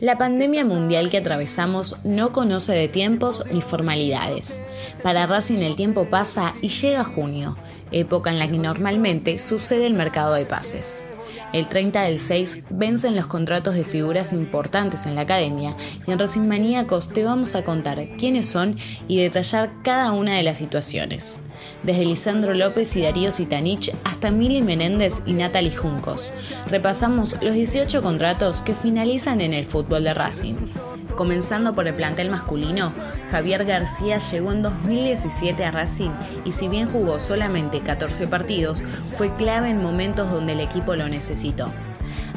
La pandemia mundial que atravesamos no conoce de tiempos ni formalidades. Para Racing el tiempo pasa y llega junio, época en la que normalmente sucede el mercado de pases. El 30 del 6 vencen los contratos de figuras importantes en la academia y en Racing Maníacos te vamos a contar quiénes son y detallar cada una de las situaciones. Desde Lisandro López y Darío Sitanich hasta Mili Menéndez y Natalie Juncos. Repasamos los 18 contratos que finalizan en el fútbol de Racing. Comenzando por el plantel masculino, Javier García llegó en 2017 a Racing y si bien jugó solamente 14 partidos, fue clave en momentos donde el equipo lo necesitó.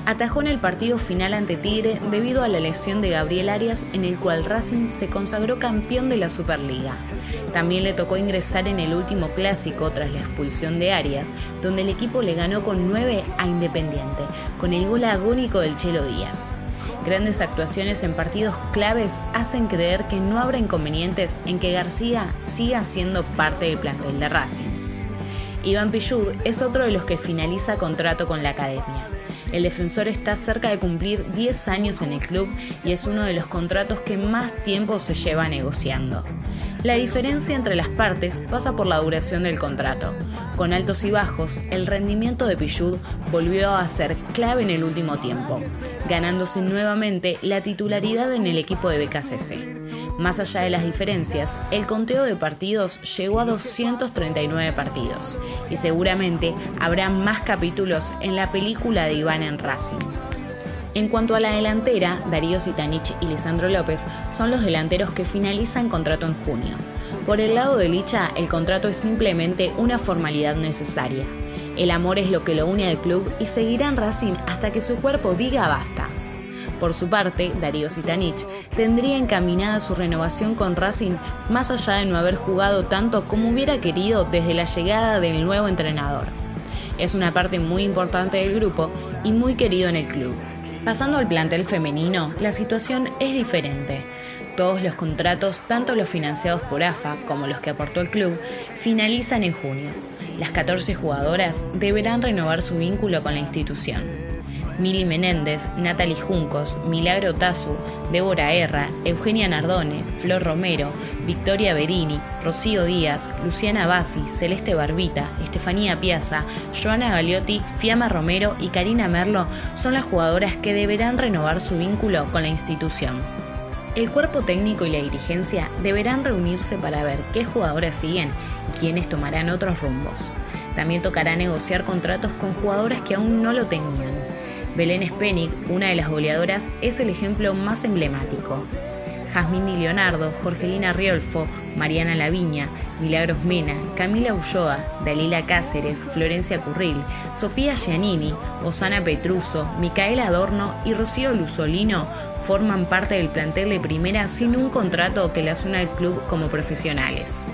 Atajó en el partido final ante Tigre debido a la lesión de Gabriel Arias en el cual Racing se consagró campeón de la Superliga. También le tocó ingresar en el último clásico tras la expulsión de Arias, donde el equipo le ganó con 9 a Independiente, con el gol agónico del Chelo Díaz. Grandes actuaciones en partidos claves hacen creer que no habrá inconvenientes en que García siga siendo parte del plantel de Racing. Iván Pillud es otro de los que finaliza contrato con la academia. El defensor está cerca de cumplir 10 años en el club y es uno de los contratos que más tiempo se lleva negociando. La diferencia entre las partes pasa por la duración del contrato. Con altos y bajos, el rendimiento de Pillud volvió a ser clave en el último tiempo, ganándose nuevamente la titularidad en el equipo de BKCC. Más allá de las diferencias, el conteo de partidos llegó a 239 partidos y seguramente habrá más capítulos en la película de Iván en Racing. En cuanto a la delantera, Darío Sitanich y Lisandro López son los delanteros que finalizan contrato en junio. Por el lado de Licha, el contrato es simplemente una formalidad necesaria. El amor es lo que lo une al club y seguirá en Racing hasta que su cuerpo diga basta. Por su parte, Darío Sitanich tendría encaminada su renovación con Racing más allá de no haber jugado tanto como hubiera querido desde la llegada del nuevo entrenador. Es una parte muy importante del grupo y muy querido en el club. Pasando al plantel femenino, la situación es diferente. Todos los contratos, tanto los financiados por AFA como los que aportó el club, finalizan en junio. Las 14 jugadoras deberán renovar su vínculo con la institución. Mili Menéndez, Natalie Juncos, Milagro Tazu, Débora Erra, Eugenia Nardone, Flor Romero, Victoria Berini, Rocío Díaz, Luciana Bassi, Celeste Barbita, Estefanía Piazza, Joana Galiotti, Fiamma Romero y Karina Merlo son las jugadoras que deberán renovar su vínculo con la institución. El cuerpo técnico y la dirigencia deberán reunirse para ver qué jugadoras siguen y quiénes tomarán otros rumbos. También tocará negociar contratos con jugadoras que aún no lo tenían. Belén Spenik, una de las goleadoras, es el ejemplo más emblemático. Jazmín Leonardo, Jorgelina Riolfo, Mariana Laviña, Milagros Mena, Camila Ulloa, Dalila Cáceres, Florencia Curril, Sofía Giannini, Osana Petruso, Micaela Adorno y Rocío Luzolino forman parte del plantel de primera sin un contrato que las una al club como profesionales.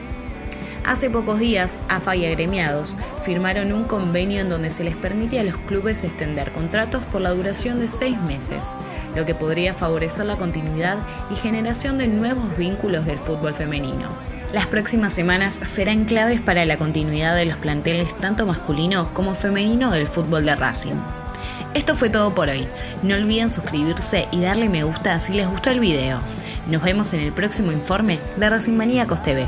Hace pocos días, AFA y agremiados firmaron un convenio en donde se les permite a los clubes extender contratos por la duración de seis meses, lo que podría favorecer la continuidad y generación de nuevos vínculos del fútbol femenino. Las próximas semanas serán claves para la continuidad de los planteles tanto masculino como femenino del fútbol de Racing. Esto fue todo por hoy. No olviden suscribirse y darle me gusta si les gustó el video. Nos vemos en el próximo informe de Racing Maníacos TV.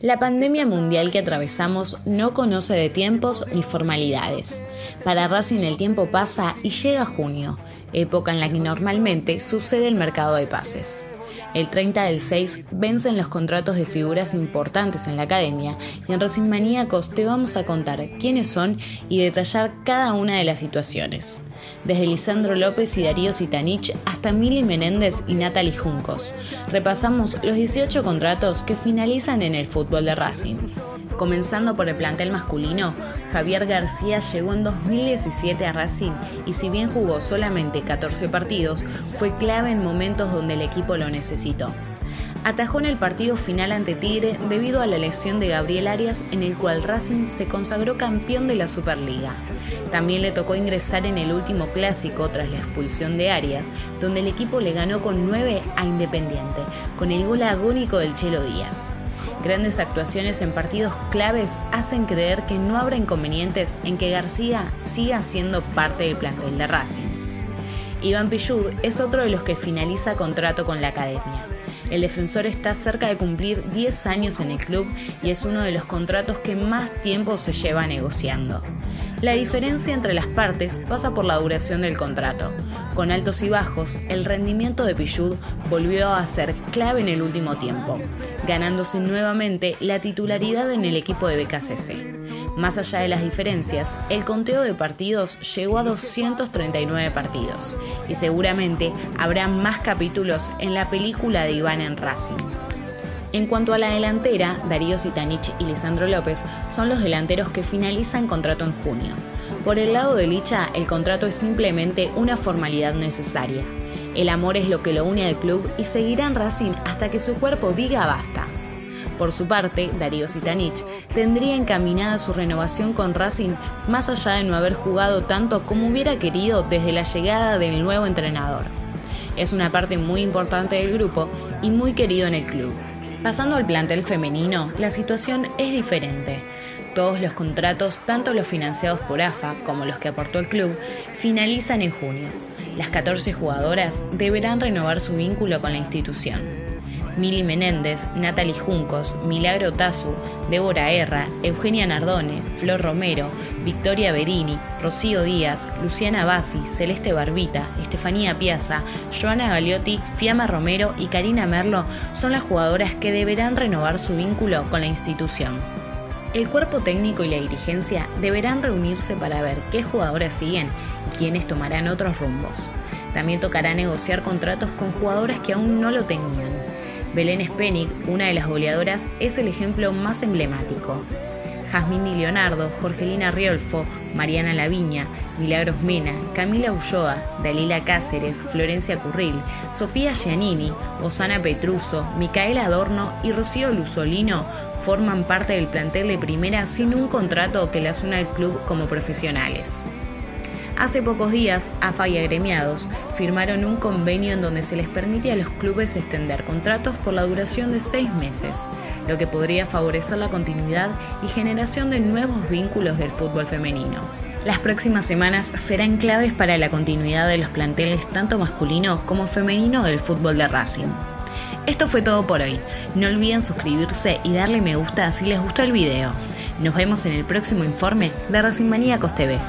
La pandemia mundial que atravesamos no conoce de tiempos ni formalidades. Para Racing el tiempo pasa y llega junio, época en la que normalmente sucede el mercado de pases. El 30 del 6 vencen los contratos de figuras importantes en la academia y en Racing Maníacos te vamos a contar quiénes son y detallar cada una de las situaciones desde Lisandro López y Darío Sitanich hasta Mili Menéndez y Natalie Juncos. Repasamos los 18 contratos que finalizan en el fútbol de Racing. Comenzando por el plantel masculino, Javier García llegó en 2017 a Racing y si bien jugó solamente 14 partidos, fue clave en momentos donde el equipo lo necesitó atajó en el partido final ante Tigre debido a la lesión de Gabriel Arias en el cual Racing se consagró campeón de la Superliga. También le tocó ingresar en el último clásico tras la expulsión de Arias, donde el equipo le ganó con 9 a Independiente, con el gol agónico del Chelo Díaz. grandes actuaciones en partidos claves hacen creer que no habrá inconvenientes en que García siga siendo parte del plantel de Racing. Iván Pillud es otro de los que finaliza contrato con la academia. El defensor está cerca de cumplir 10 años en el club y es uno de los contratos que más tiempo se lleva negociando. La diferencia entre las partes pasa por la duración del contrato. Con altos y bajos, el rendimiento de Pillud volvió a ser clave en el último tiempo, ganándose nuevamente la titularidad en el equipo de BKCC. Más allá de las diferencias, el conteo de partidos llegó a 239 partidos y seguramente habrá más capítulos en la película de Iván en Racing. En cuanto a la delantera, Darío Sitanich y Lisandro López son los delanteros que finalizan contrato en junio. Por el lado de Licha, el contrato es simplemente una formalidad necesaria. El amor es lo que lo une al club y seguirá en Racing hasta que su cuerpo diga basta. Por su parte, Darío Sitanich tendría encaminada su renovación con Racing más allá de no haber jugado tanto como hubiera querido desde la llegada del nuevo entrenador. Es una parte muy importante del grupo y muy querido en el club. Pasando al plantel femenino, la situación es diferente. Todos los contratos, tanto los financiados por AFA como los que aportó el club, finalizan en junio. Las 14 jugadoras deberán renovar su vínculo con la institución. Mili Menéndez, Natalie Juncos, Milagro Tazu, Débora Erra, Eugenia Nardone, Flor Romero, Victoria Berini, Rocío Díaz, Luciana Bassi, Celeste Barbita, Estefanía Piazza, Joana Galiotti, Fiamma Romero y Karina Merlo son las jugadoras que deberán renovar su vínculo con la institución. El cuerpo técnico y la dirigencia deberán reunirse para ver qué jugadoras siguen y quiénes tomarán otros rumbos. También tocará negociar contratos con jugadoras que aún no lo tenían. Belén Spenik, una de las goleadoras, es el ejemplo más emblemático. Jazmín Leonardo, Jorgelina Riolfo, Mariana Laviña, Milagros Mena, Camila Ulloa, Dalila Cáceres, Florencia Curril, Sofía Giannini, Osana Petruso, Micaela Adorno y Rocío Luzolino forman parte del plantel de primera sin un contrato que las una al club como profesionales. Hace pocos días, AFA y agremiados firmaron un convenio en donde se les permite a los clubes extender contratos por la duración de seis meses, lo que podría favorecer la continuidad y generación de nuevos vínculos del fútbol femenino. Las próximas semanas serán claves para la continuidad de los planteles tanto masculino como femenino del fútbol de Racing. Esto fue todo por hoy. No olviden suscribirse y darle me gusta si les gustó el video. Nos vemos en el próximo informe de Racing Maníacos TV.